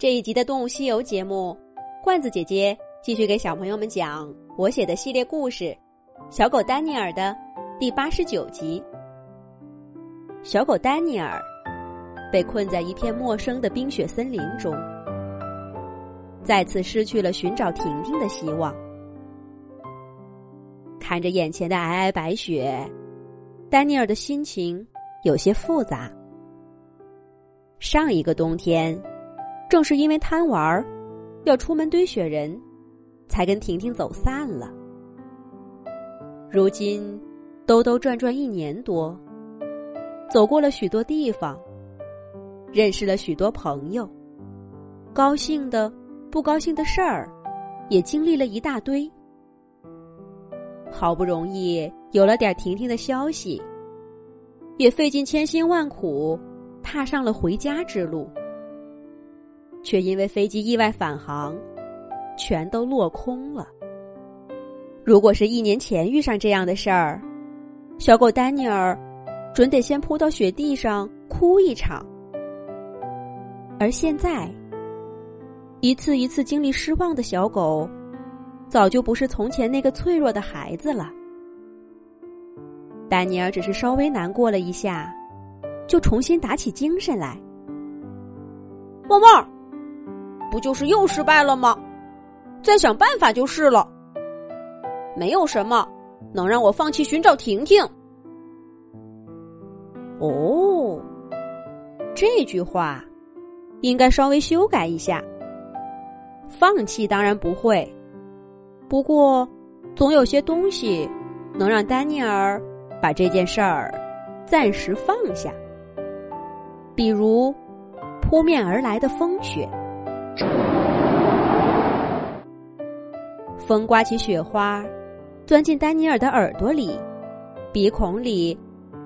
这一集的《动物西游》节目，罐子姐姐继续给小朋友们讲我写的系列故事《小狗丹尼尔》的第八十九集。小狗丹尼尔被困在一片陌生的冰雪森林中，再次失去了寻找婷婷的希望。看着眼前的皑皑白雪，丹尼尔的心情有些复杂。上一个冬天。正是因为贪玩儿，要出门堆雪人，才跟婷婷走散了。如今兜兜转转一年多，走过了许多地方，认识了许多朋友，高兴的、不高兴的事儿，也经历了一大堆。好不容易有了点婷婷的消息，也费尽千辛万苦，踏上了回家之路。却因为飞机意外返航，全都落空了。如果是一年前遇上这样的事儿，小狗丹尼尔准得先扑到雪地上哭一场。而现在，一次一次经历失望的小狗，早就不是从前那个脆弱的孩子了。丹尼尔只是稍微难过了一下，就重新打起精神来。旺旺。不就是又失败了吗？再想办法就是了。没有什么能让我放弃寻找婷婷。哦，这句话应该稍微修改一下。放弃当然不会，不过总有些东西能让丹尼尔把这件事儿暂时放下，比如扑面而来的风雪。风刮起雪花，钻进丹尼尔的耳朵里、鼻孔里、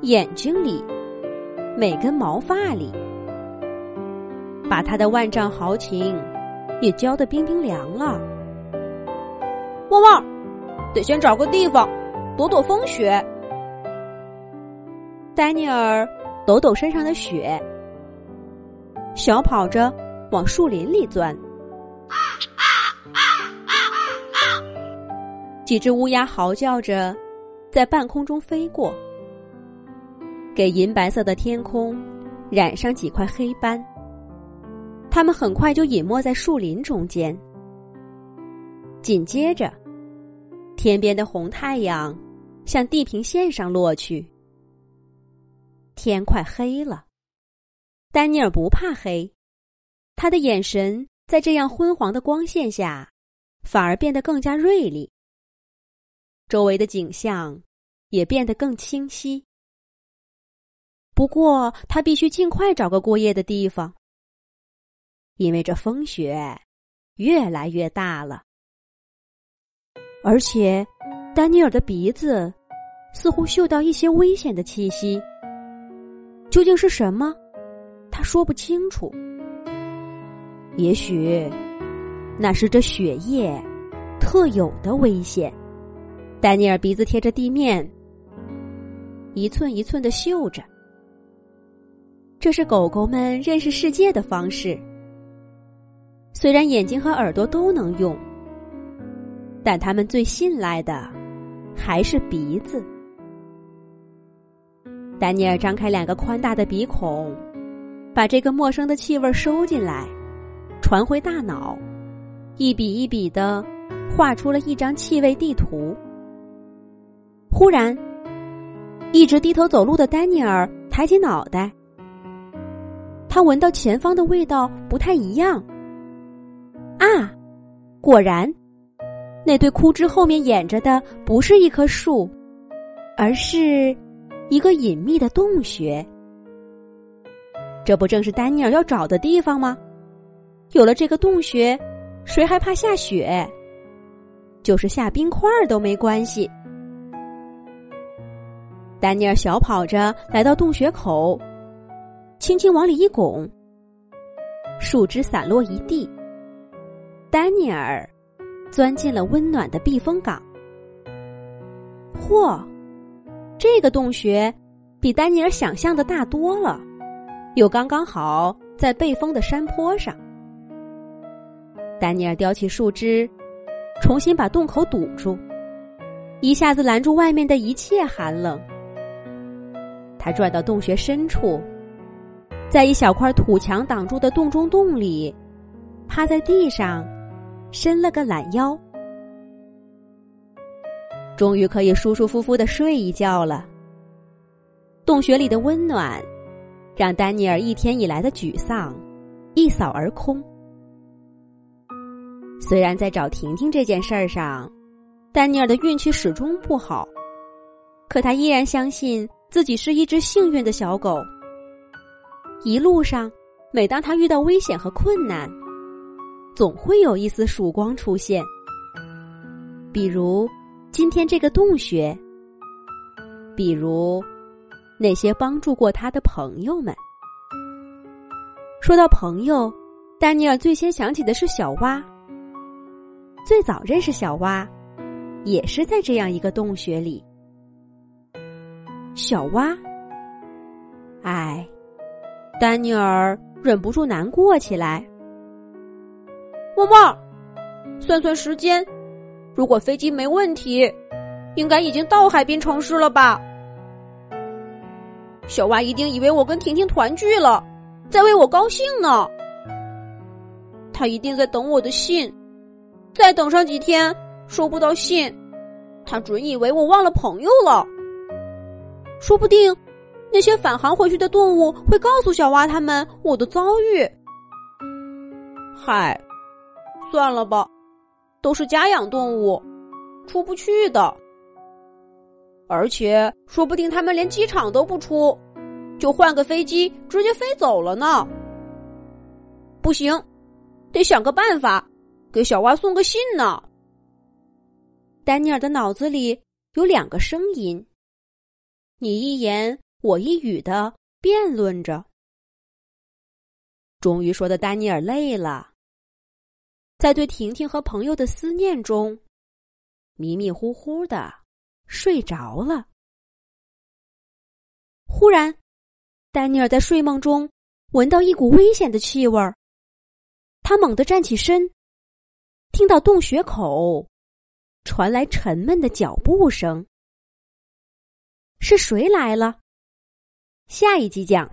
眼睛里、每根毛发里，把他的万丈豪情也浇得冰冰凉了。旺旺，得先找个地方躲躲风雪。丹尼尔抖抖身上的雪，小跑着往树林里钻。几只乌鸦嚎叫着，在半空中飞过，给银白色的天空染上几块黑斑。它们很快就隐没在树林中间。紧接着，天边的红太阳向地平线上落去。天快黑了，丹尼尔不怕黑，他的眼神在这样昏黄的光线下，反而变得更加锐利。周围的景象也变得更清晰。不过，他必须尽快找个过夜的地方，因为这风雪越来越大了。而且，丹尼尔的鼻子似乎嗅到一些危险的气息。究竟是什么？他说不清楚。也许，那是这雪夜特有的危险。丹尼尔鼻子贴着地面，一寸一寸的嗅着。这是狗狗们认识世界的方式。虽然眼睛和耳朵都能用，但他们最信赖的还是鼻子。丹尼尔张开两个宽大的鼻孔，把这个陌生的气味收进来，传回大脑，一笔一笔的画出了一张气味地图。忽然，一直低头走路的丹尼尔抬起脑袋，他闻到前方的味道不太一样。啊，果然，那堆枯枝后面掩着的不是一棵树，而是一个隐秘的洞穴。这不正是丹尼尔要找的地方吗？有了这个洞穴，谁还怕下雪？就是下冰块都没关系。丹尼尔小跑着来到洞穴口，轻轻往里一拱，树枝散落一地。丹尼尔钻进了温暖的避风港。嚯，这个洞穴比丹尼尔想象的大多了，又刚刚好在背风的山坡上。丹尼尔叼起树枝，重新把洞口堵住，一下子拦住外面的一切寒冷。他转到洞穴深处，在一小块土墙挡住的洞中洞里，趴在地上，伸了个懒腰，终于可以舒舒服服的睡一觉了。洞穴里的温暖，让丹尼尔一天以来的沮丧一扫而空。虽然在找婷婷这件事儿上，丹尼尔的运气始终不好，可他依然相信。自己是一只幸运的小狗。一路上，每当他遇到危险和困难，总会有一丝曙光出现。比如今天这个洞穴，比如那些帮助过他的朋友们。说到朋友，丹尼尔最先想起的是小蛙。最早认识小蛙，也是在这样一个洞穴里。小蛙，哎，丹尼尔忍不住难过起来。旺旺，算算时间，如果飞机没问题，应该已经到海滨城市了吧？小蛙一定以为我跟婷婷团聚了，在为我高兴呢。他一定在等我的信，再等上几天收不到信，他准以为我忘了朋友了。说不定，那些返航回去的动物会告诉小蛙他们我的遭遇。嗨，算了吧，都是家养动物，出不去的。而且，说不定他们连机场都不出，就换个飞机直接飞走了呢。不行，得想个办法给小蛙送个信呢。丹尼尔的脑子里有两个声音。你一言我一语的辩论着，终于说的丹尼尔累了，在对婷婷和朋友的思念中，迷迷糊糊的睡着了。忽然，丹尼尔在睡梦中闻到一股危险的气味儿，他猛地站起身，听到洞穴口传来沉闷的脚步声。是谁来了？下一集讲。